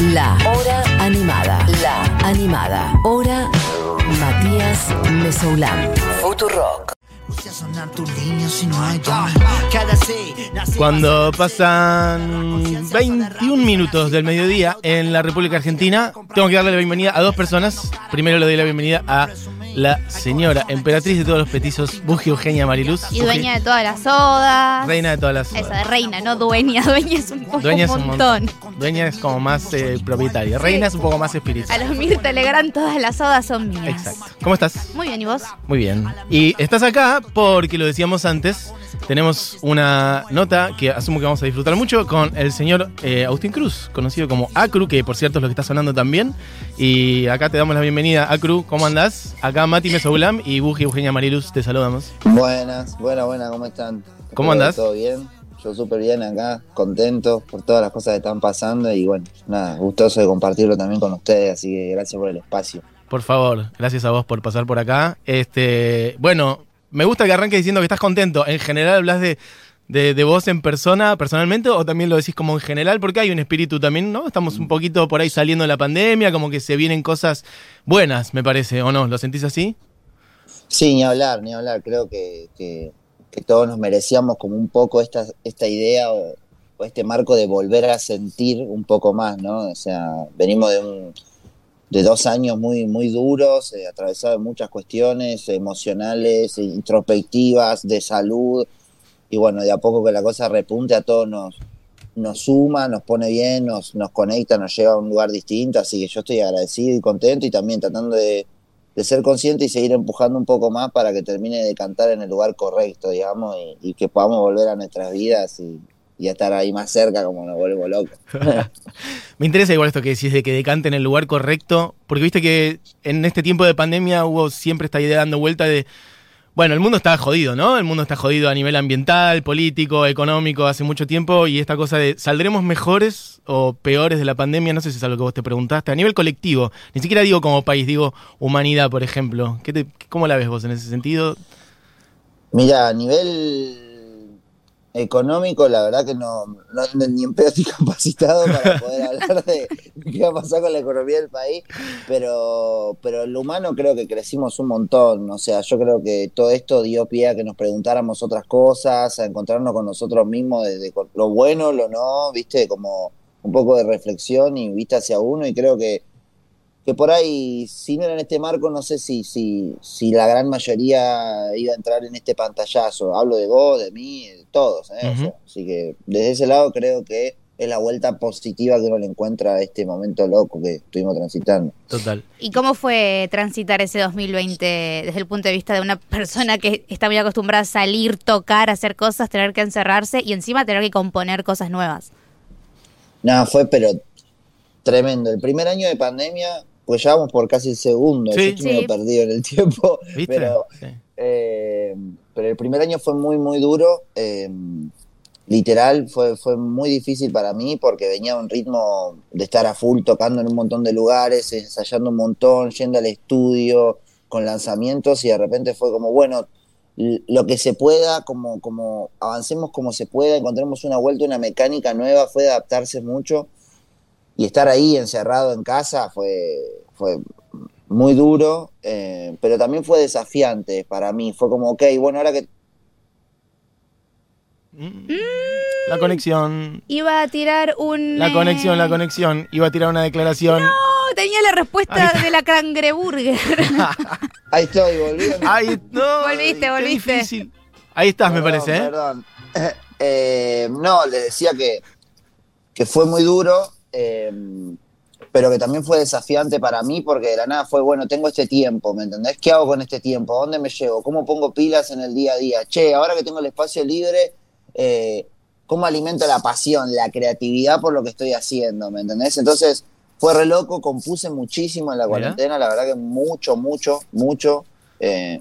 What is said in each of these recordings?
La Hora Animada. La Animada. Hora Matías Mesoulán. Futurock. Cuando pasan 21 minutos del mediodía en la República Argentina, tengo que darle la bienvenida a dos personas. Primero le doy la bienvenida a la señora emperatriz de todos los petizos, Buji Eugenia Mariluz. Y dueña de todas las sodas. Reina de todas las Esa de reina, no dueña. Dueña es un, poco Dueña es un un montón. montón. Dueña es como más eh, propietaria. Reina es un poco más A espiritual. los Mirta Legrand todas las sodas son mías. Exacto. ¿Cómo estás? Muy bien, ¿y vos? Muy bien. Y estás acá porque lo decíamos antes. Tenemos una nota que asumo que vamos a disfrutar mucho con el señor eh, Agustín Cruz, conocido como Acru, que por cierto es lo que está sonando también. Y acá te damos la bienvenida, Acru. ¿Cómo andás? Acá Mati Mesoulam y Buji Eugenia Mariluz, te saludamos. Buenas, buenas, buenas, ¿cómo están? ¿Cómo andás? ¿Todo bien? Yo súper bien acá, contento por todas las cosas que están pasando y bueno, nada, gustoso de compartirlo también con ustedes, así que gracias por el espacio. Por favor, gracias a vos por pasar por acá. Este, bueno, me gusta que arranques diciendo que estás contento. En general hablas de, de, de vos en persona, personalmente, o también lo decís como en general, porque hay un espíritu también, ¿no? Estamos un poquito por ahí saliendo de la pandemia, como que se vienen cosas buenas, me parece, ¿o no? ¿Lo sentís así? Sí, ni hablar, ni hablar, creo que, que- todos nos merecíamos como un poco esta, esta idea o, o este marco de volver a sentir un poco más, ¿no? O sea, venimos de un de dos años muy, muy duros, eh, atravesados de muchas cuestiones emocionales, introspectivas, de salud, y bueno, de a poco que la cosa repunte a todos nos, nos suma, nos pone bien, nos, nos conecta, nos lleva a un lugar distinto, así que yo estoy agradecido y contento y también tratando de, de ser consciente y seguir empujando un poco más para que termine de cantar en el lugar correcto, digamos, y, y que podamos volver a nuestras vidas y, y estar ahí más cerca como nos volvemos locos. Me interesa igual esto que decís de que decante en el lugar correcto, porque viste que en este tiempo de pandemia hubo siempre esta idea dando vuelta de, bueno, el mundo está jodido, ¿no? El mundo está jodido a nivel ambiental, político, económico, hace mucho tiempo, y esta cosa de, ¿saldremos mejores o peores de la pandemia? No sé si es algo que vos te preguntaste, a nivel colectivo, ni siquiera digo como país, digo humanidad, por ejemplo. ¿Qué te, ¿Cómo la ves vos en ese sentido? Mira, a nivel económico, la verdad que no, no- ni en pedo estoy capacitado para poder hablar de qué va a pasar con la economía del país, pero, pero lo humano creo que crecimos un montón, o sea, yo creo que todo esto dio pie a que nos preguntáramos otras cosas, a encontrarnos con nosotros mismos, desde lo bueno, lo no, viste, como un poco de reflexión y vista hacia uno, y creo que que por ahí, si no era en este marco, no sé si, si, si la gran mayoría iba a entrar en este pantallazo. Hablo de vos, de mí, de todos. ¿eh? O Ujú. sea, así que desde ese lado creo que es la vuelta positiva que uno le encuentra a este momento loco que estuvimos transitando. Total. ¿Y cómo fue transitar ese 2020 desde el punto de vista de una persona que está muy acostumbrada a salir, tocar, hacer cosas, tener que encerrarse y encima tener que componer cosas nuevas? Nada, fue pero tremendo. El primer año de pandemia, pues ya vamos por casi el segundo. Sí. Yo estoy Sí. perdido en el tiempo. ¿Viste? Pero Sí. Eh, pero el primer año fue muy, muy duro. eh, literal, fue, fue muy difícil para mí porque venía a un ritmo de estar a full tocando en un montón de lugares, ensayando un montón, yendo al estudio, con lanzamientos y de repente fue como, bueno, lo que se pueda, como, como avancemos como se pueda, encontremos una vuelta, una mecánica nueva, fue de adaptarse mucho y estar ahí encerrado en casa fue, fue muy duro, eh, pero también fue desafiante para mí. Fue como, ok, bueno, ahora que. La conexión. Iba a tirar un... La eh, conexión, la conexión. Iba a tirar una declaración. Oh, tenía la Ahí respuesta de la cangreburger. ahí estoy, volví. Ay, no. Volviste, volviste. difícil. Ahí estás, me parece, ¿eh? Perdón. Eh, no, le decía que, que fue muy duro, eh, pero que también fue desafiante para mí porque de la nada fue, bueno, tengo este tiempo, ¿me entendés? ¿Qué hago con este tiempo? ¿A dónde me llevo? ¿Cómo pongo pilas en el día a día? Che, ahora que tengo el espacio libre, eh, ¿cómo alimento la pasión, la creatividad por lo que estoy haciendo? ¿Me entendés? Entonces fue re loco, compuse muchísimo en la cuarentena, la verdad que mucho, mucho, mucho. eh,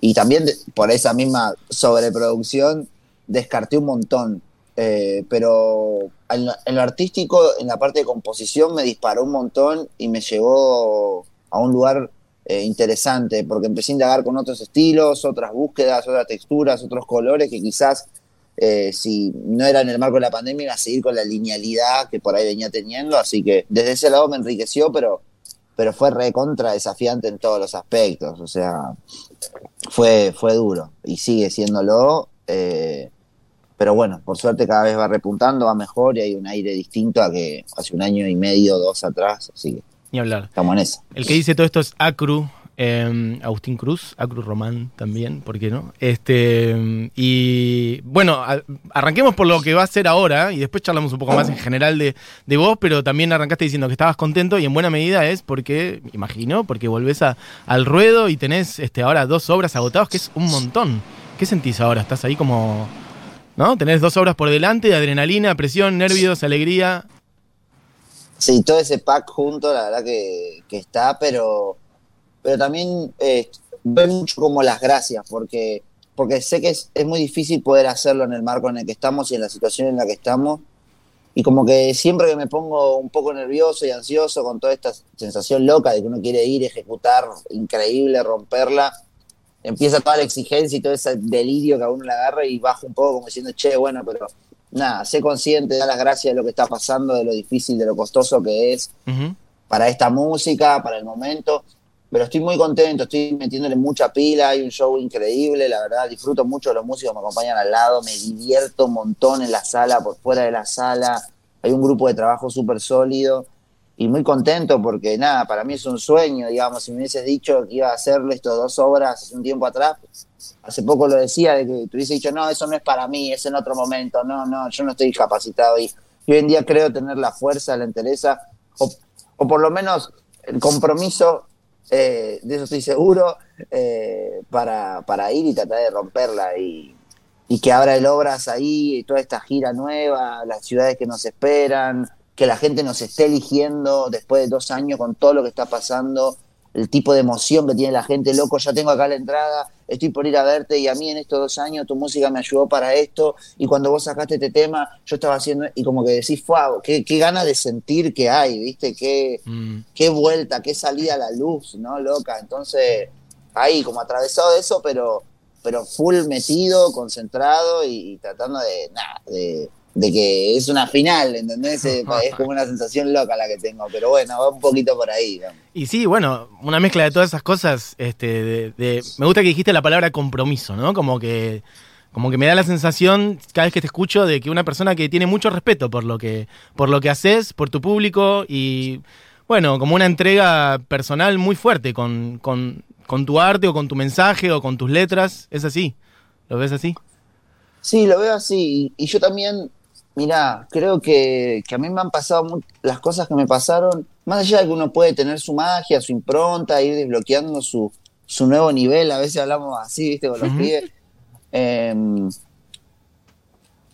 y también de- por esa misma sobreproducción descarté un montón. Eh, pero en lo, artístico, en la parte de composición, me disparó un montón y me llevó a un lugar eh, interesante, porque empecé a indagar con otros estilos, otras búsquedas, otras texturas, otros colores que quizás eh, si no era en el marco de la pandemia, iba a seguir con la linealidad que por ahí venía teniendo. Así que desde ese lado me enriqueció, pero, pero fue recontra desafiante en todos los aspectos. O sea, fue, fue duro y sigue siéndolo. Eh, pero bueno, por suerte cada vez va repuntando, va mejor y hay un aire distinto a que hace un año y medio, dos atrás. Así que Ni hablar. estamos en eso. El que dice todo esto es Acru, eh, Agustín Cruz, Acru Román también, ¿por qué no? Este, y bueno, a- arranquemos por lo que va a ser ahora y después charlamos un poco más en general de, de vos, pero también arrancaste diciendo que estabas contento y en buena medida es porque, imagino, porque volvés a- al ruedo y tenés este, ahora dos obras agotadas, que es un montón. ¿Qué sentís ahora? ¿Estás ahí como... ¿No? Tenés dos obras por delante, adrenalina, presión, nervios, alegría. Sí, todo ese pack junto, la verdad que, que está, pero, pero también eh, veo mucho como las gracias, porque, porque sé que es, es muy difícil poder hacerlo en el marco en el que estamos y en la situación en la que estamos. Y como que siempre que me pongo un poco nervioso y ansioso con toda esta sensación loca de que uno quiere ir, ejecutar, increíble, romperla, empieza toda la exigencia y todo ese delirio que a uno le agarra y bajo un poco como diciendo, che, bueno, pero nada, sé consciente, da las gracias de lo que está pasando, de lo difícil, de lo costoso que es para esta música, para el momento. Pero estoy muy contento, estoy metiéndole mucha pila, hay un show increíble, la verdad, disfruto mucho de los músicos me acompañan al lado, me divierto un montón en la sala, por fuera de la sala, hay un grupo de trabajo súper sólido y muy contento porque nada, para mí es un sueño, digamos, si me hubieses dicho que iba a hacerle estas dos obras hace un tiempo atrás, hace poco lo decía, de que te hubiese dicho, no, eso no es para mí, es en otro momento, no, no, yo no estoy capacitado y, y hoy en día creo tener la fuerza, la entereza, o, por lo menos el compromiso, eh, de eso estoy seguro, eh, para, para ir y tratar de romperla y, y que abra el Obras ahí, y toda esta gira nueva, las ciudades que nos esperan, que la gente nos esté eligiendo después de dos años con todo lo que está pasando, el tipo de emoción que tiene la gente, loco, ya tengo acá la entrada, estoy por ir a verte y a mí en estos dos años tu música me ayudó para esto y cuando vos sacaste este tema yo estaba haciendo y como que decís, wow, qué, qué ganas de sentir que hay, viste, qué, Mm. qué vuelta, qué salida a la luz, ¿no, loca? Entonces, ahí como atravesado de eso, pero, pero full metido, concentrado y, y tratando de, nada, de, de que es una final, ¿entendés? Es, es como una sensación loca la que tengo, pero bueno, va un poquito por ahí. Y sí, bueno, una mezcla de todas esas cosas. Este, de, de- me gusta que dijiste la palabra compromiso, ¿no? Como que, como que me da la sensación cada vez que te escucho de que una persona que tiene mucho respeto por lo que, por lo que haces, por tu público y, bueno, como una entrega personal muy fuerte con, con, con tu arte o con tu mensaje o con tus letras. ¿Es así? ¿Lo ves así? Sí, lo veo así. Y yo también, mirá, creo que, que a mí me han pasado las cosas que me pasaron, más allá de que uno puede tener su magia, su impronta, ir desbloqueando su, su nuevo nivel, a veces hablamos así, viste, con los Ujú. pibes. Em,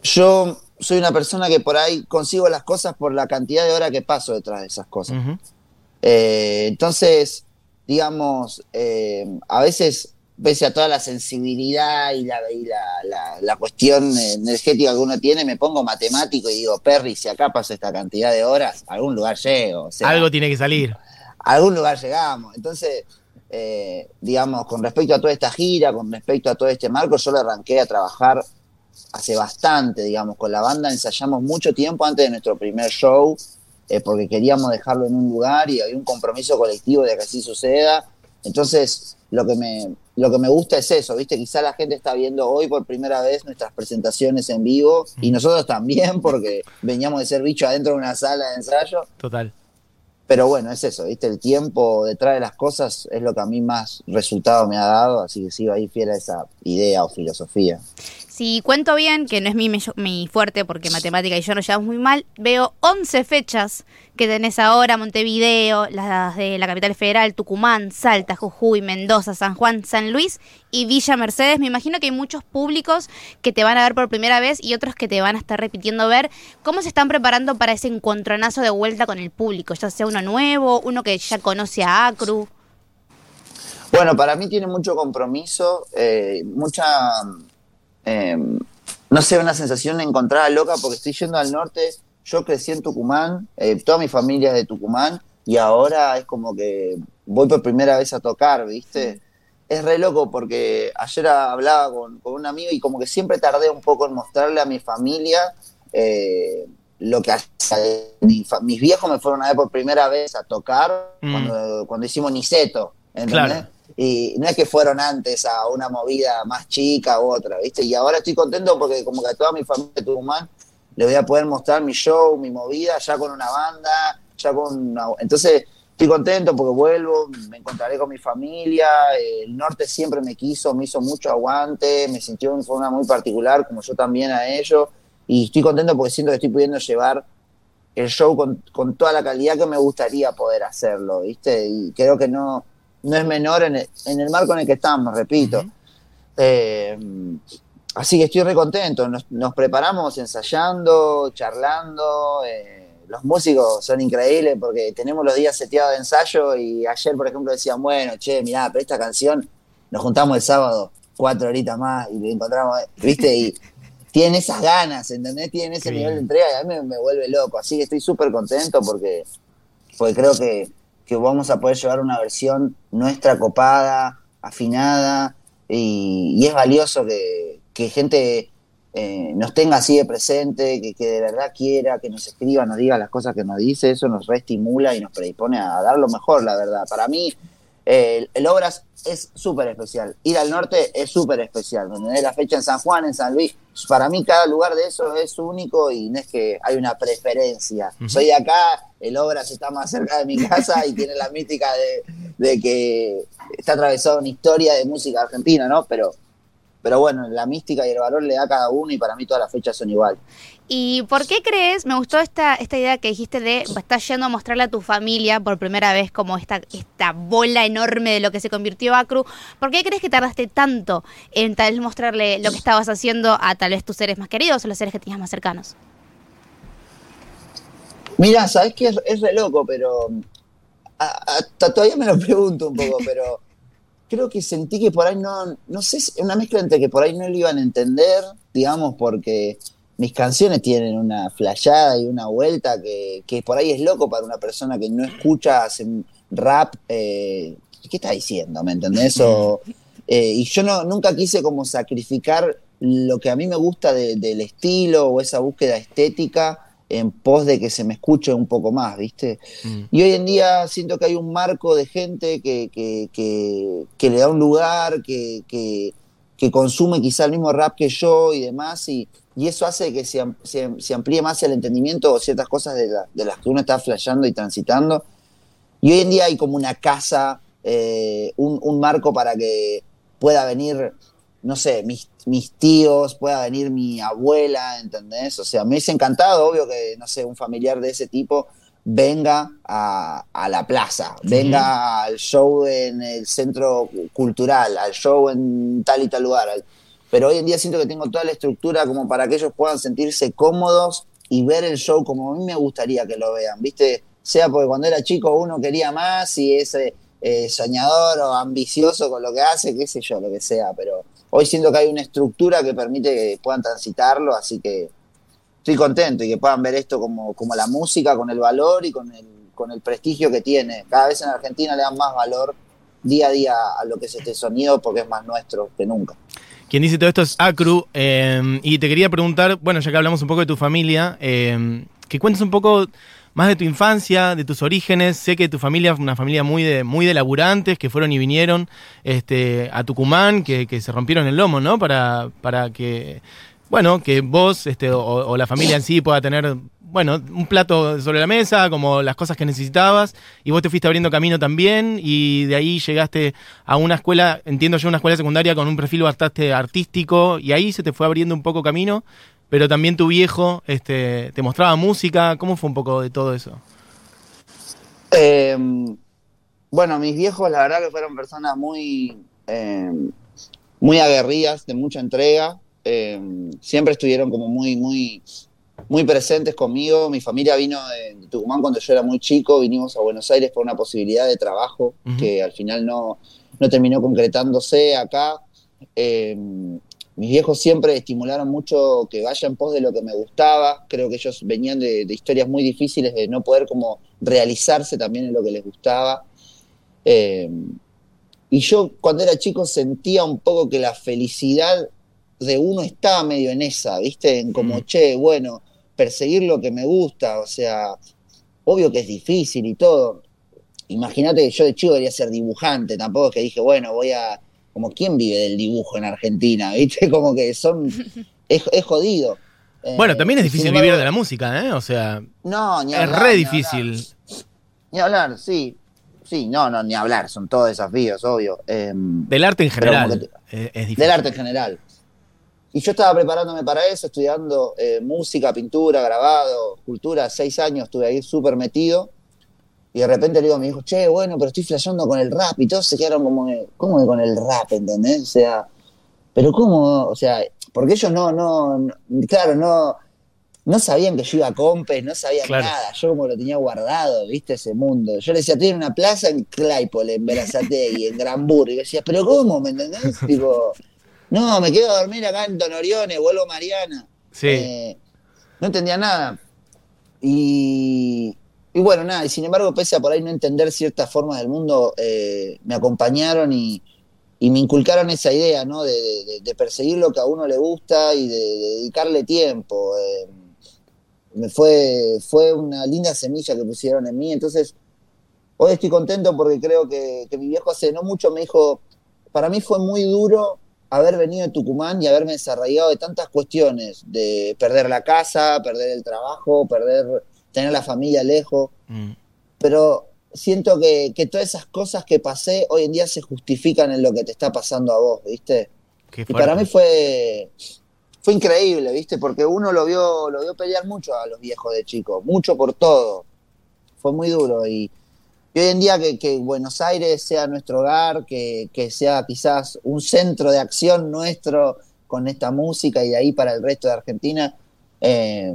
yo soy una persona que por ahí consigo las cosas por la cantidad de horas que paso detrás de esas cosas. Eh, entonces, digamos, eh, a veces, pese a toda la sensibilidad y la, y la, la- la cuestión energética que uno tiene, me pongo matemático y digo, Perry, si acá paso esta cantidad de horas, a algún lugar llego. O sea, Algo tiene que salir. a algún lugar llegamos. Entonces, eh, digamos, con respecto a toda esta gira, con respecto a todo este marco, yo le arranqué a trabajar hace bastante, digamos, con la banda ensayamos mucho tiempo antes de nuestro primer show, eh, porque queríamos dejarlo en un lugar y había un compromiso colectivo de que así suceda. Entonces, lo que me, lo que me gusta es eso, ¿viste? Quizá la gente está viendo hoy por primera vez nuestras presentaciones en vivo y nosotros también, porque veníamos de ser bicho adentro de una sala de ensayo. Total. Pero bueno, es eso, ¿viste? El tiempo detrás de las cosas es lo que a mí más resultado me ha dado, así que sigo ahí fiel a esa idea o filosofía. Si cuento bien, que no es mi, mi fuerte porque matemática y yo nos llevamos muy mal, veo 11 fechas que tenés ahora, Montevideo, las de la capital federal, Tucumán, Salta, Jujuy, Mendoza, San Juan, San Luis y Villa Mercedes. Me imagino que hay muchos públicos que te van a ver por primera vez y otros que te van a estar repitiendo ver. ¿Cómo se están preparando para ese encontronazo de vuelta con el público? Ya sea uno nuevo, uno que ya conoce a Acru. Bueno, para mí tiene mucho compromiso, eh, mucha, eh, no sé, una sensación encontrada loca porque estoy yendo al norte, yo crecí en Tucumán, eh, toda mi familia es de Tucumán y ahora es como que voy por primera vez a tocar, ¿viste? es re loco porque ayer hablaba con, con un amigo y como que siempre tardé un poco en mostrarle a mi familia eh, lo que hacía. Mis viejos me fueron a ver por primera vez a tocar Mm. cuando, cuando hicimos Niceto, ¿entendés? Claro. Y no es que fueron antes a una movida más chica u otra, ¿viste? Y ahora estoy contento porque como que a toda mi familia de Tucumán le voy a poder mostrar mi show, mi movida, ya con una banda, ya con una... Entonces estoy contento porque vuelvo, me encontraré con mi familia, el norte siempre me quiso, me hizo mucho aguante, me sintió de forma muy particular, como yo también a ellos, y estoy contento porque siento que estoy pudiendo llevar el show con, con toda la calidad que me gustaría poder hacerlo, ¿viste? Y creo que no, no es menor en el, en el marco en el que estamos, repito. Eh, así que estoy re contento. Nos, nos preparamos ensayando, charlando. eh, los músicos son increíbles porque tenemos los días seteados de ensayo y ayer, por ejemplo, decían, bueno, che, mirá, pero esta canción nos juntamos el sábado cuatro horitas más y le encontramos, ¿viste? Y tienen esas ganas, ¿entendés? Tienen ese nivel de entrega y a mí me, me vuelve loco. Así que estoy súper contento porque, porque creo que, que vamos a poder llevar una versión nuestra copada, afinada, y, y es valioso que, que gente eh, nos tenga así de presente, que, que de verdad quiera, que nos escriba, nos diga las cosas que nos dice, eso nos reestimula y nos predispone a dar lo mejor, la verdad. Para mí, eh, el, Obras es súper especial. Ir al norte es súper especial. ¿me entendés? La fecha en San Juan, en San Luis, para mí cada lugar de eso es único y no es que hay una preferencia. Soy de acá, el Obras está más cerca de mi casa y tiene la mística de, de que está atravesado una historia de música argentina, ¿no? Pero, pero bueno, la mística y el valor le da a cada uno y para mí todas las fechas son igual. ¿Y por qué crees, me gustó esta, esta idea que dijiste de estás yendo a mostrarle a tu familia por primera vez como esta, esta bola enorme de lo que se convirtió Acru? ¿Por qué crees que tardaste tanto en tal vez mostrarle lo que estabas haciendo a tal vez tus seres más queridos o los seres que tenías más cercanos? Mira, sabes que es, es re loco, pero a- todavía me lo pregunto un poco, pero creo que sentí que por ahí no, no sé, una mezcla entre que por ahí no lo iban a entender, digamos, porque mis canciones tienen una flayada y una vuelta que, que por ahí es loco para una persona que no escucha hace rap. eh, ¿Qué está diciendo? ¿Me entendés? Eh, y yo no, nunca quise como sacrificar lo que a mí me gusta de- del estilo o esa búsqueda estética en pos de que se me escuche un poco más, ¿viste? Mm. Y hoy en día siento que hay un marco de gente que, que, que- que le da un lugar, que, que- consume quizá el mismo rap que yo y demás, y, y eso hace que se, se- se amplíe más el entendimiento o ciertas cosas de, la- de las que uno está flasheando y transitando. Y hoy en día hay como una casa, eh, un, un marco para que pueda venir, no sé, mis, mis tíos, pueda venir mi abuela, ¿entendés? O sea, me hubiese encantado, obvio que, no sé, un familiar de ese tipo venga a, a la plaza, venga al show en el centro cultural, al show en tal y tal lugar. Pero hoy en día siento que tengo toda la estructura como para que ellos puedan sentirse cómodos y ver el show como a mí me gustaría que lo vean, ¿viste? Sea porque cuando era chico uno quería más y es eh, eh, soñador o ambicioso con lo que hace, qué sé yo, lo que sea, pero hoy siento que hay una estructura que permite que puedan transitarlo, así que estoy contento y que puedan ver esto como, como la música, con el valor y con el, con el prestigio que tiene. Cada vez en Argentina le dan más valor día a día a lo que es este sonido porque es más nuestro que nunca. Quien dice todo esto es Acru. eh, y te quería preguntar, bueno, ya que hablamos un poco de tu familia, eh, que cuentes un poco más de tu infancia, de tus orígenes. Sé que tu familia fue una familia muy de, muy de laburantes, que fueron y vinieron este, a Tucumán, que, que se rompieron el lomo, ¿no? Para, para que, bueno, que vos este, o, o la familia en sí pueda tener, bueno, un plato sobre la mesa, como las cosas que necesitabas. Y vos te fuiste abriendo camino también, y de ahí llegaste a una escuela, entiendo yo, una escuela secundaria con un perfil bastante artístico, y ahí se te fue abriendo un poco camino. Pero también tu viejo este, te mostraba música. ¿Cómo fue un poco de todo eso? Eh, bueno, mis viejos la verdad que fueron personas muy, eh, muy aguerridas, de mucha entrega. Eh, siempre estuvieron como muy, muy, muy presentes conmigo. Mi familia vino de, Tucumán cuando yo era muy chico, vinimos a Buenos Aires por una posibilidad de trabajo que al final no, no terminó concretándose acá. Eh, mis viejos siempre estimularon mucho que vaya en pos de lo que me gustaba. Creo que ellos venían de, de historias muy difíciles de no poder como realizarse también en lo que les gustaba. Eh, Y yo cuando era chico sentía un poco que la felicidad de uno estaba medio en esa, ¿viste? En como, Mm. che, bueno, perseguir lo que me gusta, o sea, obvio que es difícil y todo. Imagínate que yo de chico quería ser dibujante, tampoco es que dije, bueno, voy a, como, ¿quién vive del dibujo en Argentina? ¿Viste? Como que son, es, es jodido. Eh, Bueno, también es difícil embargo, vivir de la música, ¿eh? O sea, No, ni es hablar, re ni difícil. hablar. Ni hablar, sí. Sí, no, no, ni hablar, son todos desafíos, obvio. Em, Del arte en general. eh, es difícil. del arte en general. Y yo estaba preparándome para eso, estudiando eh, música, pintura, grabado, cultura, seis años estuve ahí súper metido. Y de repente le digo a mi hijo, che, bueno, pero estoy flasheando con el rap. Y todos se quedaron como, que, ¿cómo que con el rap, entendés? O sea, pero ¿cómo? O sea, porque ellos no, no, no- claro, no, no sabían que yo iba a compes, no sabían Claro. nada. Yo como lo tenía guardado, viste, ese mundo. Yo le decía, tiene una plaza en Claypole, en Berazategui, en Granburg. Y yo decía, ¿pero cómo? ¿Me entendés? tipo, no, me quedo a dormir acá en Don Orione, vuelvo a Mariana. Sí. Eh, no entendía nada. Y, y bueno, nada, y sin embargo, pese a por ahí no entender ciertas formas del mundo, eh, me acompañaron y, y me inculcaron esa idea, ¿no? De, perseguir lo que a uno le gusta y de, de dedicarle tiempo. eh. me fue, fue una linda semilla que pusieron en mí. Entonces, hoy estoy contento porque creo que, que mi viejo hace no mucho me dijo, para mí fue muy duro haber venido de Tucumán y haberme desarraigado de tantas cuestiones, de perder la casa, perder el trabajo, perder, tener la familia lejos, Mm. pero siento que, que todas esas cosas que pasé hoy en día se justifican en lo que te está pasando a vos, ¿viste? Qué Y para mí fue, fue increíble, ¿viste? Porque uno lo vio, lo vio pelear mucho a los viejos de chico, mucho por todo. Fue muy duro. Y, y hoy en día que, que Buenos Aires sea nuestro hogar, que, que sea quizás un centro de acción nuestro con esta música y de ahí para el resto de Argentina, eh,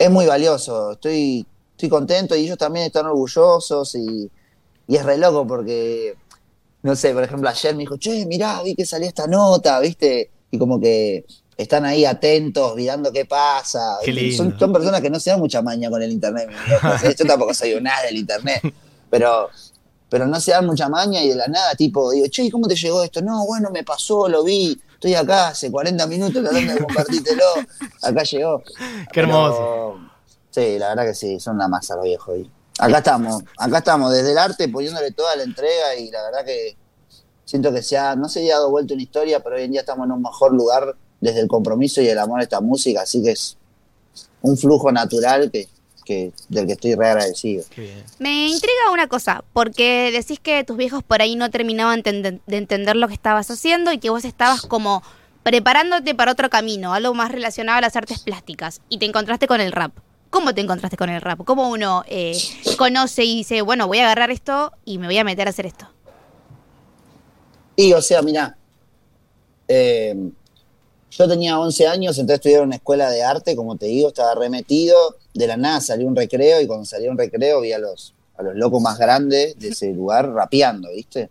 es muy valioso. Estoy, estoy contento y ellos también están orgullosos y, y es re loco porque no sé, por ejemplo, ayer me dijo, che, mirá, vi que salió esta nota, ¿viste? Y como que están ahí atentos, mirando qué pasa. Qué. Son, son personas que no se dan mucha maña con el internet. Yo tampoco soy un nada del internet, pero, pero no se dan mucha maña y de la nada, tipo, digo, che, ¿y ¿cómo te llegó esto? No, bueno, me pasó, lo vi, estoy acá hace 40 minutos tratando de compartírtelo, acá llegó. Qué hermoso. Pero, sí, la verdad que sí, son una masa los viejos. Y acá estamos, acá estamos, desde el arte poniéndole toda la entrega y la verdad que siento que se ha, no se ha dado vuelta una historia, pero hoy en día estamos en un mejor lugar desde el compromiso y el amor a esta música, así que es un flujo natural que, que del que estoy re agradecido. Me intriga una cosa, porque decís que tus viejos por ahí no terminaban de entender lo que estabas haciendo y que vos estabas como preparándote para otro camino, algo más relacionado a las artes plásticas, y te encontraste con el rap. ¿Cómo te encontraste con el rap? ¿Cómo uno eh, conoce y dice, bueno, voy a agarrar esto y me voy a meter a hacer esto? Y o sea, mirá, eh, yo tenía 11 años, entré a estudiar en una escuela de arte, como te digo, estaba remetido, de la nada salió un recreo y cuando salió un recreo vi a los, a los locos más grandes de ese lugar rapeando, ¿viste?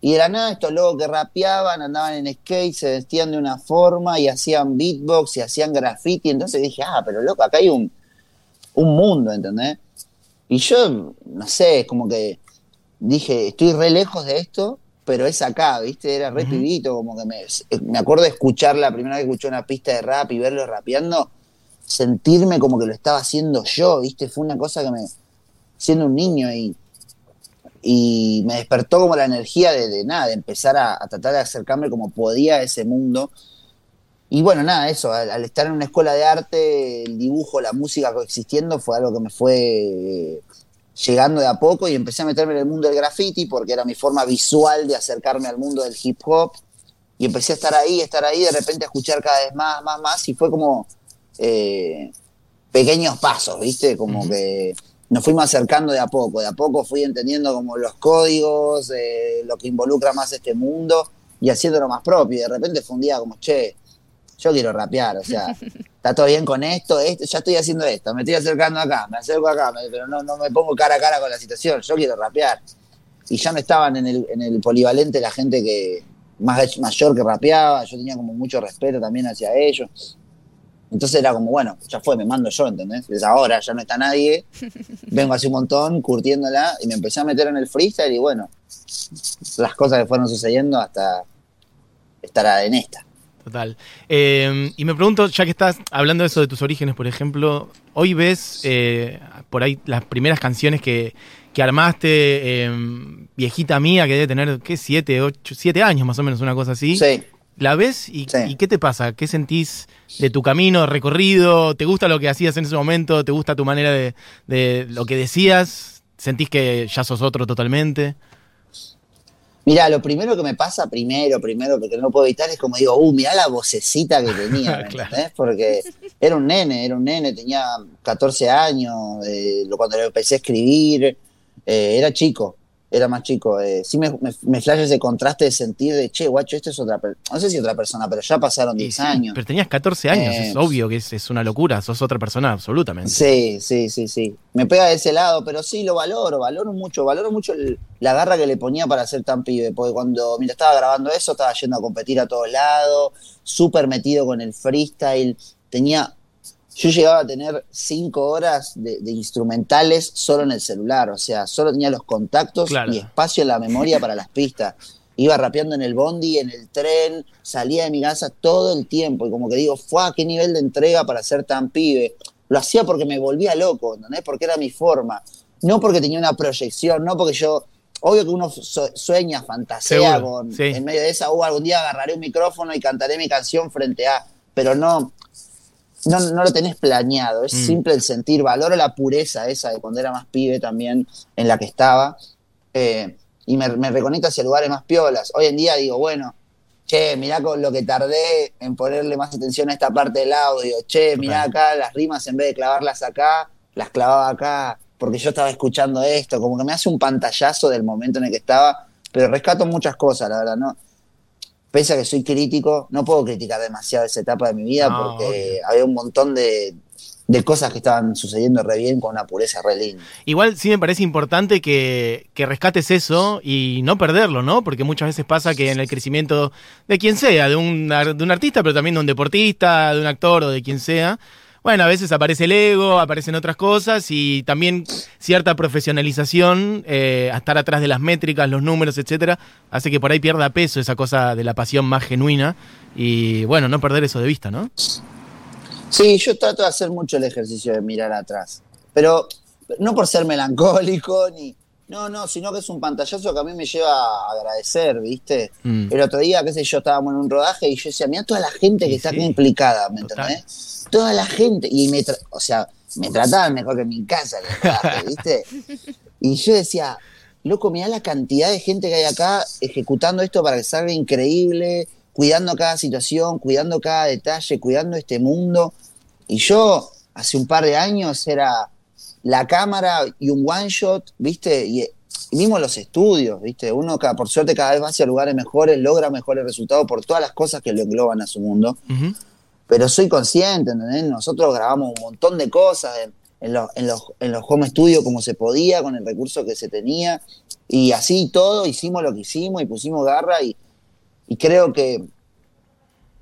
Y de la nada estos locos que rapeaban, andaban en skate, se vestían de una forma y hacían beatbox y hacían graffiti, entonces dije, ah, pero loco, acá hay un, un mundo, ¿entendés? Y yo, no sé, es como que dije, estoy re lejos de esto, pero es acá, ¿viste? Era re Ujú. pibito, como que me, me acuerdo de escuchar la primera vez que escuché una pista de rap y verlo rapeando, sentirme como que lo estaba haciendo yo, ¿viste? Fue una cosa que me, siendo un niño y, y me despertó como la energía de, de nada, de empezar a, a tratar de acercarme como podía a ese mundo. Y bueno, nada, eso, al, al estar en una escuela de arte, el dibujo, la música coexistiendo fue algo que me fue eh, llegando de a poco y empecé a meterme en el mundo del graffiti porque era mi forma visual de acercarme al mundo del hip hop. Y empecé a estar ahí, estar ahí, de repente a escuchar cada vez más, más, más, y fue como eh, pequeños pasos, ¿viste? Como que nos fuimos acercando de a poco, de a poco fui entendiendo como los códigos, eh, lo que involucra más este mundo y haciéndolo más propio. Y de repente fue un día como, che, yo quiero rapear, o sea, está todo bien con esto, esto, ya estoy haciendo esto, me estoy acercando acá, me acerco acá, me- pero no, no me pongo cara a cara con la situación, yo quiero rapear. Y ya no estaban en el, en el polivalente la gente que más mayor que rapeaba, yo tenía como mucho respeto también hacia ellos. Entonces era como, bueno, ya fue, me mando yo, ¿entendés? Ahora, ya no está nadie, vengo hace un montón curtiéndola y me empecé a meter en el freestyle y bueno, las cosas que fueron sucediendo hasta estar en esta. Total. Eh, y me pregunto, ya que estás hablando de eso de tus orígenes, por ejemplo, hoy ves eh, por ahí las primeras canciones que, que armaste, eh, viejita mía, que debe tener, ¿qué? Siete, ocho, siete años más o menos, una cosa así. Sí. ¿La ves y, Sí. y qué te pasa? ¿Qué sentís de tu camino recorrido? ¿Te gusta lo que hacías en ese momento? ¿Te gusta tu manera de, de lo que decías? ¿Sentís que ya sos otro totalmente? Mira, lo primero que me pasa, primero, primero, porque no lo puedo evitar, es como digo, uh, mirá la vocecita que tenía, ¿me Claro. entendés? Porque era un nene, era un nene, tenía 14 años, eh, cuando lo empecé a escribir, eh, era chico, era más chico. eh, sí me, me, me ese contraste de sentir de, che, guacho, esto es otra persona, no sé si otra persona, pero ya pasaron Y 10 sí, años. Pero tenías 14 años, Eh, es obvio que es, es una locura, sos otra persona, absolutamente. Sí, sí, sí, sí. Me pega de ese lado, pero sí lo valoro, valoro mucho, valoro mucho el- la garra que le ponía para ser tan pibe, porque cuando mientras estaba grabando eso estaba yendo a competir a todos lados, súper metido con el freestyle, tenía, yo llegaba a tener cinco horas de, de instrumentales solo en el celular, o sea, solo tenía los contactos Claro. y espacio en la memoria para las pistas. Iba rapeando en el bondi, en el tren, salía de mi casa todo el tiempo y como que digo, fue qué nivel de entrega para ser tan pibe. Lo hacía porque me volvía loco, ¿entendés? Porque era mi forma. No porque tenía una proyección, no porque yo. Obvio que uno su- sueña, fantasea Seguro, con. sí. En medio de esa, uh, algún día agarraré un micrófono y cantaré mi canción frente a. Pero no. No, no lo tenés planeado, es Mm. simple el sentir. Valoro la pureza esa de cuando era más pibe también en la que estaba. eh, y me, me reconecta hacia lugares más piolas. Hoy en día digo, bueno, che, mirá con lo que tardé en ponerle más atención a esta parte del audio. Che, mirá acá las rimas en vez de clavarlas acá, las clavaba acá, porque yo estaba escuchando esto. Como que me hace un pantallazo del momento en el que estaba, pero rescato muchas cosas, la verdad, ¿no? Pese a que soy crítico, no puedo criticar demasiado esa etapa de mi vida No, porque había un montón de, de cosas que estaban sucediendo re bien con una pureza re linda. Igual sí me parece importante que, que rescates eso y no perderlo, ¿no? Porque muchas veces pasa que en el crecimiento de quien sea, de un, de un artista, pero también de un deportista, de un actor o de quien sea, bueno, a veces aparece el ego, aparecen otras cosas y también cierta profesionalización, eh, estar atrás de las métricas, los números, etcétera, hace que por ahí pierda peso esa cosa de la pasión más genuina y bueno, no perder eso de vista, ¿no? Sí, yo trato de hacer mucho el ejercicio de mirar atrás. Pero no por ser melancólico ni. No, no, sino que es un pantallazo que a mí me lleva a agradecer, ¿viste? Mm. El otro día, qué sé yo, estábamos en un rodaje y yo decía, mira toda la gente que está sí, implicada, ¿me entendés? Toda la gente. Y me, tra- o sea, me trataban mejor que en mi casa en el rodaje, ¿viste? Y yo decía, loco, mirá la cantidad de gente que hay acá ejecutando esto para que salga increíble, cuidando cada situación, cuidando cada detalle, cuidando este mundo. Y yo, hace un par de años, era la cámara y un one shot, ¿viste? Y, y mismo los estudios, ¿viste? Uno, cada- por suerte, cada vez va hacia lugares mejores, logra mejores resultados por todas las cosas que lo engloban a su mundo pero soy consciente, ¿entendés? Nosotros grabamos un montón de cosas en, en los, en, los, en los home studios como se podía, con el recurso que se tenía, y así todo hicimos lo que hicimos y pusimos garra, y, y creo que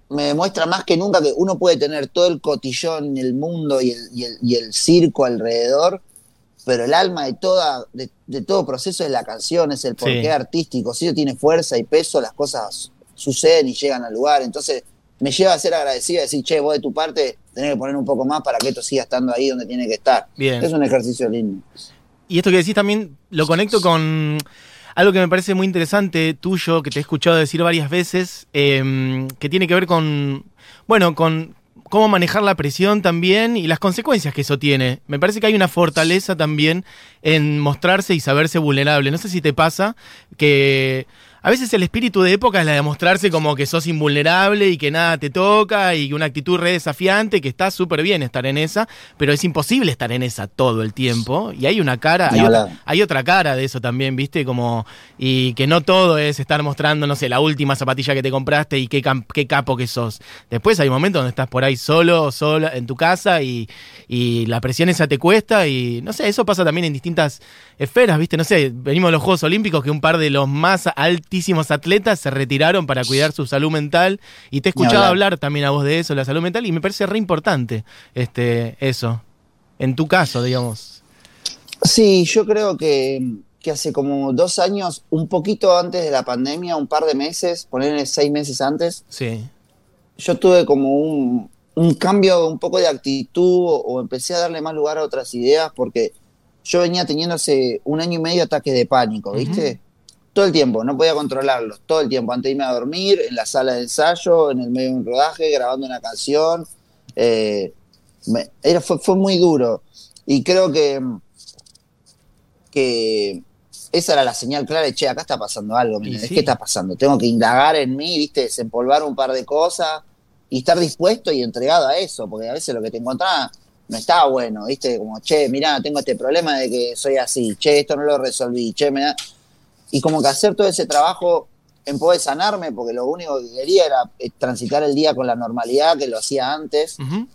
me demuestra más que nunca que uno puede tener todo el cotillón, el mundo y el, y el, y el circo alrededor, pero el alma de, toda, de, de todo proceso es la canción, es el porqué Sí. artístico. Si eso tiene fuerza y peso, las cosas suceden y llegan al lugar. Entonces, me lleva a ser agradecido y decir, che, vos de tu parte tenés que poner un poco más para que esto siga estando ahí donde tiene que estar. Bien. Es un ejercicio lindo. Y esto que decís también lo conecto con algo que me parece muy interesante tuyo, que te he escuchado decir varias veces, eh, que tiene que ver con, bueno, con cómo manejar la presión también y las consecuencias que eso tiene. Me parece que hay una fortaleza también en mostrarse y saberse vulnerable. No sé si te pasa que a veces el espíritu de época es la de mostrarse como que sos invulnerable y que nada te toca y una actitud re desafiante, que está súper bien estar en esa, pero es imposible estar en esa todo el tiempo. Y hay una cara, hay otra, hay otra cara de eso también, ¿viste? Como, y que no todo es estar mostrando, no sé, la última zapatilla que te compraste y qué, qué capo que sos. Después hay momentos donde estás por ahí solo o sola en tu casa y, y la presión esa te cuesta y, no sé, eso pasa también en distintas esferas, ¿viste? No sé, venimos de los Juegos Olímpicos que un par de los más altísimos atletas se retiraron para cuidar su salud mental y te he escuchado hablar. hablar también a vos de eso, la salud mental, y me parece re importante este, eso. En tu caso, digamos. Sí, yo creo que que hace como dos años, un poquito antes de la pandemia, un par de meses, ponerle seis meses antes, Sí. yo tuve como un, un cambio, un poco de actitud o, o empecé a darle más lugar a otras ideas porque yo venía teniendo hace un año y medio ataques de pánico, ¿viste? Todo el tiempo, no podía controlarlos, todo el tiempo, antes de irme a dormir, en la sala de ensayo, en el medio de un rodaje, grabando una canción. eh, me- era, fue, fue muy duro. Y creo que, que esa era la señal clara de, che, acá está pasando algo, sí. ¿qué está pasando? Tengo que indagar en mí, ¿viste? Desempolvar un par de cosas y estar dispuesto y entregado a eso, porque a veces lo que te encontraba no estaba bueno, ¿viste? Como, che, mirá, tengo este problema de que soy así, che, esto no lo resolví, che, me da... Y como que hacer todo ese trabajo en poder sanarme, porque lo único que quería era eh, transitar el día con la normalidad que lo hacía antes, Ujú.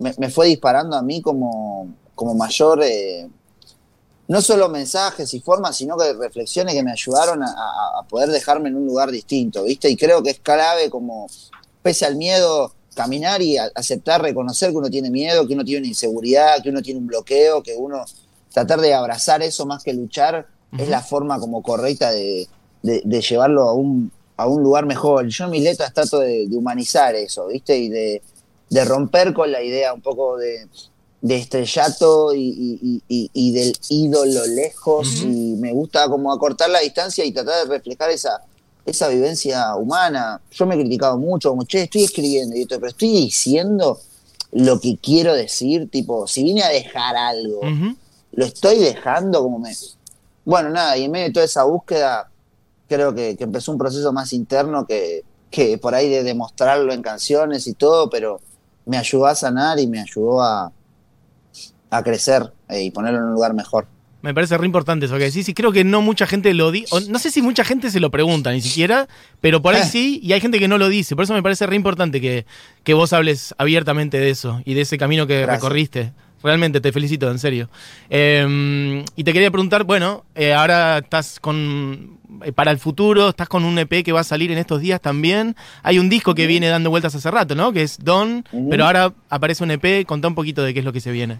me, me fue disparando a mí como, como mayor, eh, no solo mensajes y formas, sino que reflexiones que me ayudaron a, a- a poder dejarme en un lugar distinto, ¿viste? Y creo que es clave como, pese al miedo, caminar y a- aceptar, reconocer que uno tiene miedo, que uno tiene una inseguridad, que uno tiene un bloqueo, que uno tratar de abrazar eso más que luchar es la forma como correcta de, de- de llevarlo a un, a un lugar mejor. Yo en mis letras trato de, de humanizar eso, ¿viste? Y de, de romper con la idea un poco de, de estrellato y, y- y- y del ídolo lejos. Y me gusta como acortar la distancia y tratar de reflejar esa, esa vivencia humana. Yo me he criticado mucho, como, che, estoy escribiendo y esto, pero estoy diciendo lo que quiero decir, tipo, si vine a dejar algo, lo estoy dejando como me... Bueno, nada, y en medio de toda esa búsqueda, creo que, que empezó un proceso más interno que, que por ahí de demostrarlo en canciones y todo, pero me ayudó a sanar y me ayudó a, a crecer eh, y ponerlo en un lugar mejor. Me parece re importante eso que decís y creo que no mucha gente lo dice, no sé si mucha gente se lo pregunta ni siquiera, pero por ahí Eh. sí y hay gente que no lo dice, por eso me parece re importante que, que vos hables abiertamente de eso y de ese camino que Gracias. recorriste. Realmente te felicito, en serio. Eh, y te quería preguntar, bueno, eh, ahora estás con, eh, para el futuro, estás con un EP que va a salir en estos días también. Hay un disco que viene dando vueltas hace rato, ¿no? Que es Don, pero ahora aparece un EP, contá un poquito de qué es lo que se viene.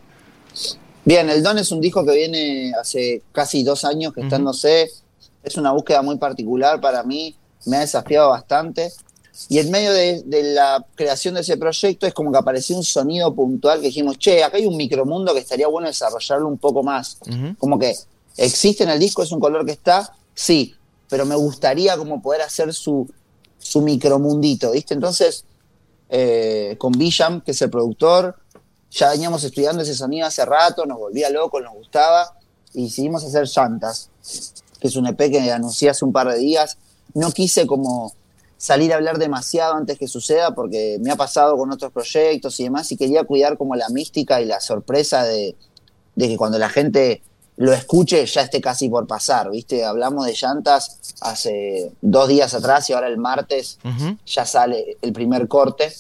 Bien, El Don es un disco que viene hace casi dos años que está en. No sé. Es una búsqueda muy particular para mí, me ha desafiado bastante. Y en medio de, de la creación de ese proyecto es como que apareció un sonido puntual que dijimos, che, acá hay un micromundo que estaría bueno desarrollarlo un poco más. Como que existe en el disco, es un color que está, sí, pero me gustaría como poder hacer su, su micromundito, ¿viste? Entonces, eh, con Villam, que es el productor, ya veníamos estudiando ese sonido hace rato, nos volvía loco, nos gustaba, y decidimos hacer Llantas, que es un EP que anuncié hace un par de días. No quise como salir a hablar demasiado antes que suceda, porque me ha pasado con otros proyectos y demás, y quería cuidar como la mística y la sorpresa de, de que cuando la gente lo escuche ya esté casi por pasar, ¿viste? Hablamos de llantas hace dos días atrás y ahora el martes ya sale el primer corte.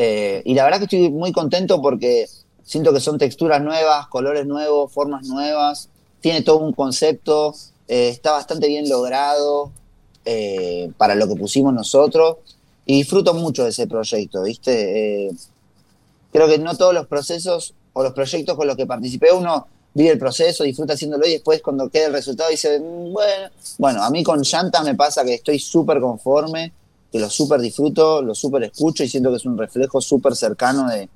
Eh, y la verdad que estoy muy contento porque siento que son texturas nuevas, colores nuevos, formas nuevas, tiene todo un concepto, eh, está bastante bien logrado eh, para lo que pusimos nosotros. Y disfruto mucho de ese proyecto, ¿viste? Creo que no todos los procesos o los proyectos con los que participé uno vive el proceso, disfruta haciéndolo y después cuando queda el resultado dice, "Mm, bueno, bueno, a mí con Llanta me pasa que estoy súper conforme, que lo súper disfruto, lo súper escucho y siento que es un reflejo súper cercano de,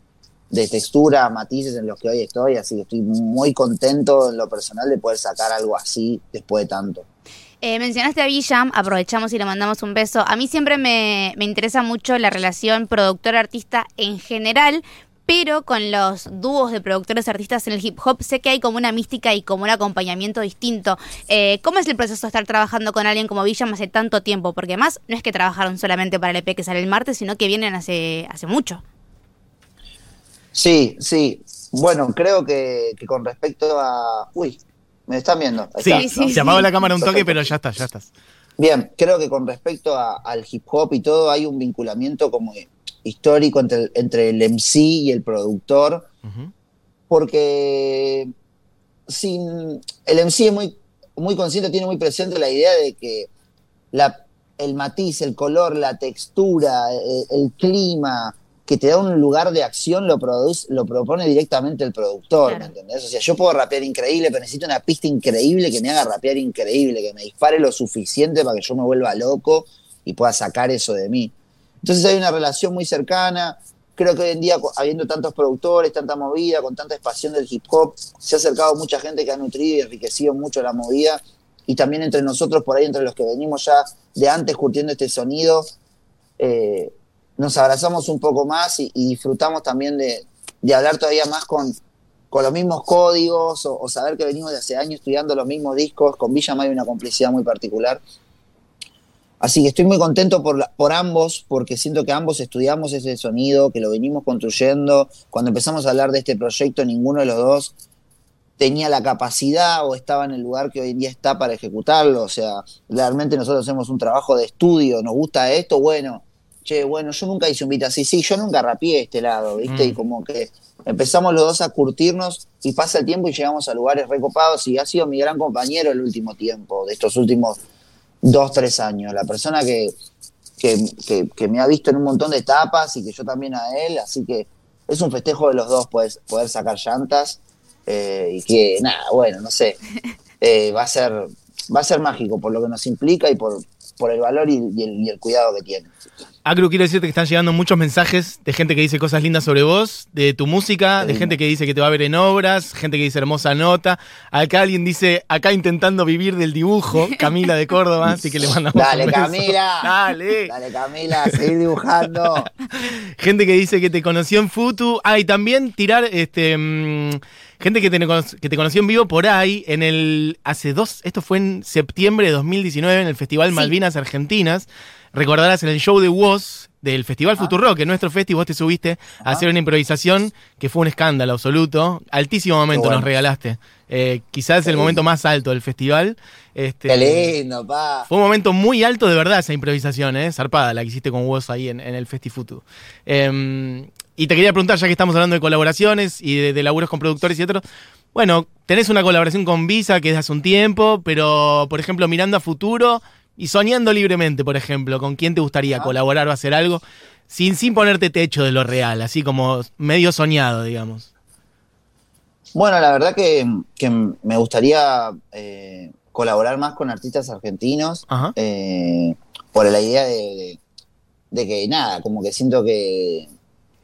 de textura, matices en los que hoy estoy, así que estoy muy contento en lo personal de poder sacar algo así después de tanto. Eh, mencionaste a Villam, aprovechamos y le mandamos un beso. A mí siempre me, me interesa mucho la relación productor-artista en general, pero con los dúos de productores artistas en el hip hop sé que hay como una mística y como un acompañamiento distinto. Eh, ¿Cómo es el proceso de estar trabajando con alguien como Villam hace tanto tiempo? Porque más no es que trabajaron solamente para el EP que sale el martes, sino que vienen hace, hace mucho. Sí, sí. Bueno, creo que, que con respecto a... Uy, me están viendo. Ahí Sí, está, sí, ¿no? sí. se apagó la cámara un toque, Perfecto. pero ya está, ya estás. Bien, creo que con respecto a- al hip hop y todo, hay un vinculamiento como histórico entre el, entre el MC y el productor, porque sin, el MC es muy, muy consciente, tiene muy presente la idea de que la, el matiz, el color, la textura, el, el clima, que te da un lugar de acción lo, produce, lo propone directamente el productor, ¿me entendés? O sea, yo puedo rapear increíble, pero necesito una pista increíble que me haga rapear increíble, que me dispare lo suficiente para que yo me vuelva loco y pueda sacar eso de mí. Entonces hay una relación muy cercana. Creo que hoy en día, habiendo tantos productores, tanta movida, con tanta pasión del hip hop, se ha acercado mucha gente que ha nutrido y enriquecido mucho la movida. Y también entre nosotros, por ahí, entre los que venimos ya de antes curtiendo este sonido, eh, nos abrazamos un poco más y, disfrutamos también de, hablar todavía más con, con los mismos códigos o, saber que venimos de hace años estudiando los mismos discos. Con Villa hay una complicidad muy particular. Así que estoy muy contento por, por ambos, porque siento que ambos estudiamos ese sonido, que lo venimos construyendo. Cuando empezamos a hablar de este proyecto, ninguno de los dos tenía la capacidad o estaba en el lugar que hoy en día está para ejecutarlo. O sea, realmente nosotros hacemos un trabajo de estudio, nos gusta esto, bueno, che, bueno, yo nunca hice un beat así, sí, yo nunca rapié este lado, ¿viste? Y mm. como que empezamos los dos a curtirnos y pasa el tiempo y llegamos a lugares recopados y ha sido mi gran compañero el último tiempo, de estos últimos dos, tres años, la persona que, que, me ha visto en un montón de etapas y que yo también a él, así que es un festejo de los dos pues, poder sacar llantas eh, y que nada, bueno, no sé, eh, va a ser va a ser mágico por lo que nos implica y por, por el valor y, el, cuidado que tiene. Acru, quiero decirte que están llegando muchos mensajes de gente que dice cosas lindas sobre vos, de tu música, de gente que dice que te va a ver en obras, gente que dice hermosa nota. Acá alguien dice, acá intentando vivir del dibujo, Camila de Córdoba, así que le mandamos Dale, Camila. Dale. Dale, Camila, seguir dibujando. gente que dice que te conoció en Futu. Ah, y también tirar este. Mm, gente que te, que te conoció en vivo por ahí, en el. Hace dos. Esto fue en septiembre de 2019, en el Festival Malvinas Argentinas. Recordarás en el show de Woz del Festival ah. Futuro que nuestro festival, vos te subiste a hacer una improvisación que fue un escándalo absoluto. Altísimo momento nos regalaste. Eh, quizás el momento más alto del festival. Este, Qué lindo, pa. Fue un momento muy alto de verdad esa improvisación, ¿eh? Zarpada, la que hiciste con Woz ahí en, el Festifutu. Eh, y te quería preguntar, ya que estamos hablando de colaboraciones y de, de laburos con productores y otros, bueno, tenés una colaboración con Visa que es hace un tiempo, pero por ejemplo, mirando a futuro y soñando libremente, por ejemplo, ¿con quién te gustaría ah. colaborar o hacer algo? Sin, sin ponerte techo de lo real, así como medio soñado, digamos. Bueno, la verdad que, me gustaría eh, colaborar más con artistas argentinos eh, por la idea de, que nada, como que siento que,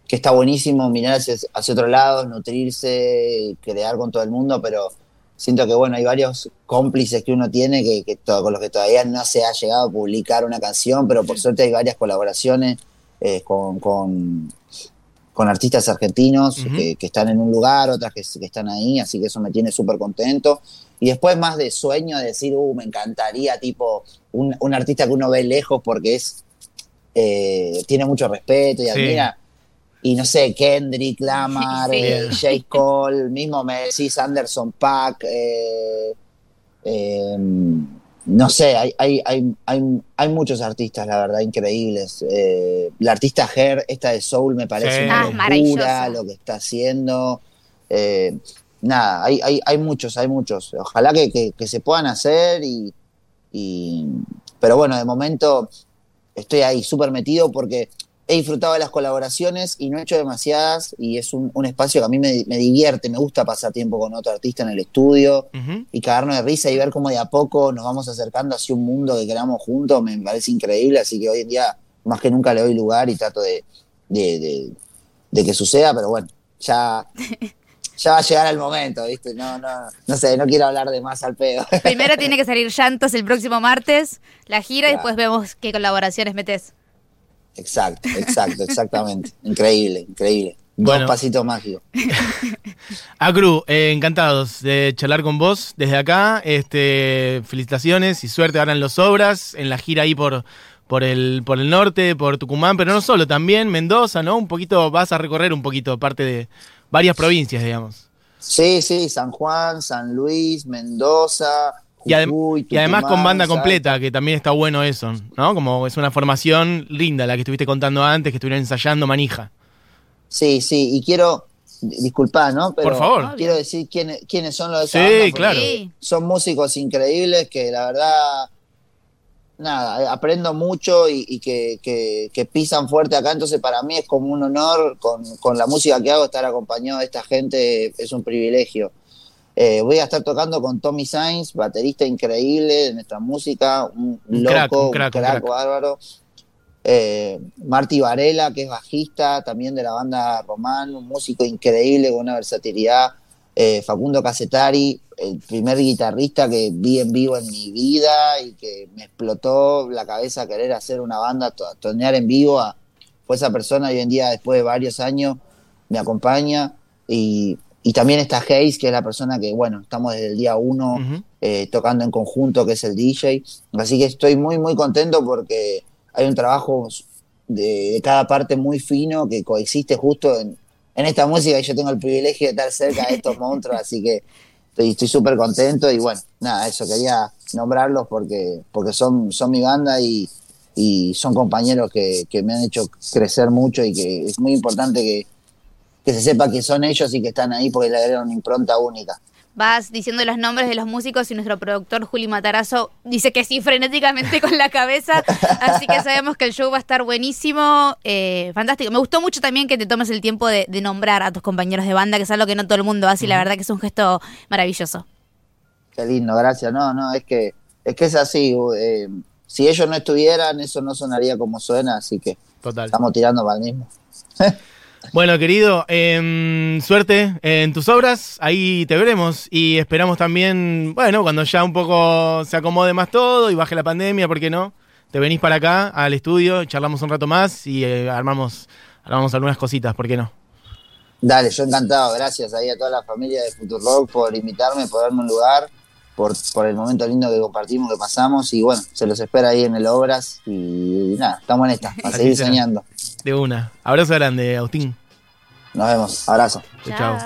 que está buenísimo mirar hacia, hacia otro lado, nutrirse, crear con todo el mundo, pero siento que bueno, hay varios cómplices que uno tiene que, con los que todavía no se ha llegado a publicar una canción, pero por suerte hay varias colaboraciones eh, con, con, artistas argentinos que, están en un lugar, otras que, están ahí, así que eso me tiene súper contento. Y después más de sueño de decir, uh, me encantaría, tipo, un, un artista que uno ve lejos porque es eh, tiene mucho respeto y admira y no sé, Kendrick, Lamar, eh, J. Cole, mismo me decís Anderson Pack, eh, em, no sé, hay, hay, hay, hay, muchos artistas, la verdad, increíbles. Eh, la artista Her, esta de Soul, me parece una ah, locura lo que está haciendo. nada, hay, hay, hay muchos, hay muchos. Ojalá que, que, se puedan hacer y, y... Pero bueno, de momento estoy ahí súper metido porque he disfrutado de las colaboraciones y no he hecho demasiadas y es un, espacio que a mí me, divierte, me gusta pasar tiempo con otro artista en el estudio y cagarnos de risa y ver cómo de a poco nos vamos acercando hacia un mundo que queramos juntos, me parece increíble, así que hoy en día más que nunca le doy lugar y trato de, que suceda, pero bueno, ya... ya va a llegar el momento, ¿viste? No, no, no sé, no quiero hablar de más al pedo. Primero tiene que salir Llantos el próximo martes, la gira, y después vemos qué colaboraciones metes. Exacto, exacto, exactamente. increíble, increíble. Dos pasitos mágicos. Acru, eh, encantados de charlar con vos desde acá. Este, felicitaciones y suerte ahora en los obras, en la gira ahí por, por, el, por el norte, por Tucumán, pero no solo, también Mendoza, ¿no? Un poquito, vas a recorrer un poquito parte de varias provincias, digamos. Sí, sí, San Juan, San Luis, Mendoza, y, además con banda completa, que también está bueno eso, ¿no? Como es una formación linda la que estuviste contando antes, que estuvieron ensayando manija. Sí, sí, y quiero, disculpar, ¿no? Pero Por favor. Quiero decir quiénes, quiénes son los de Sí, claro. Son músicos increíbles que la verdad nada, aprendo mucho y, que, que, pisan fuerte acá, entonces para mí es como un honor con, con, la música que hago estar acompañado de esta gente, es un privilegio. Eh, voy a estar tocando con Tommy Sainz, baterista increíble de nuestra música, un, loco, un crack, bárbaro. Eh, Marty Varela, que es bajista también de la banda Román, un músico increíble con una versatilidad. Eh, Facundo Casetari, el primer guitarrista que vi en vivo en mi vida y que me explotó la cabeza querer hacer una banda, tonear en vivo. fue esa persona y hoy en día, después de varios años, me acompaña. Y, también está Hayes, que es la persona que, bueno, estamos desde el día uno eh, tocando en conjunto, que es el DJ. Así que estoy muy, muy contento porque hay un trabajo de, cada parte muy fino que coexiste justo en, en esta música y yo tengo el privilegio de estar cerca de estos monstruos, así que estoy súper contento y bueno, nada, eso quería nombrarlos porque, porque son, son mi banda y, son compañeros que, me han hecho crecer mucho y que es muy importante que, que se sepa que son ellos y que están ahí porque le agregan una impronta única vas diciendo los nombres de los músicos y nuestro productor Juli Matarazo dice que sí frenéticamente con la cabeza, así que sabemos que el show va a estar buenísimo, eh, fantástico. Me gustó mucho también que te tomes el tiempo de, nombrar a tus compañeros de banda, que es algo que no todo el mundo hace y la verdad que es un gesto maravilloso. Qué lindo, gracias. No, no, es que es que es así. Eh, si ellos no estuvieran, eso no sonaría como suena, así que estamos tirando para el mismo. Bueno, querido, em, suerte en tus obras, ahí te veremos y esperamos también, bueno, cuando ya un poco se acomode más todo y baje la pandemia, ¿por qué no? Te venís para acá al estudio, charlamos un rato más y eh, armamos, armamos algunas cositas, ¿por qué no? Dale, yo encantado, gracias ahí a toda la familia de Rock por invitarme, por darme un lugar, por, por el momento lindo que compartimos, que pasamos y bueno, se los espera ahí en el Obras y, nada, estamos en esta, a seguir soñando. De una. Abrazo grande, Agustín. Nos vemos. Abrazo. Chao.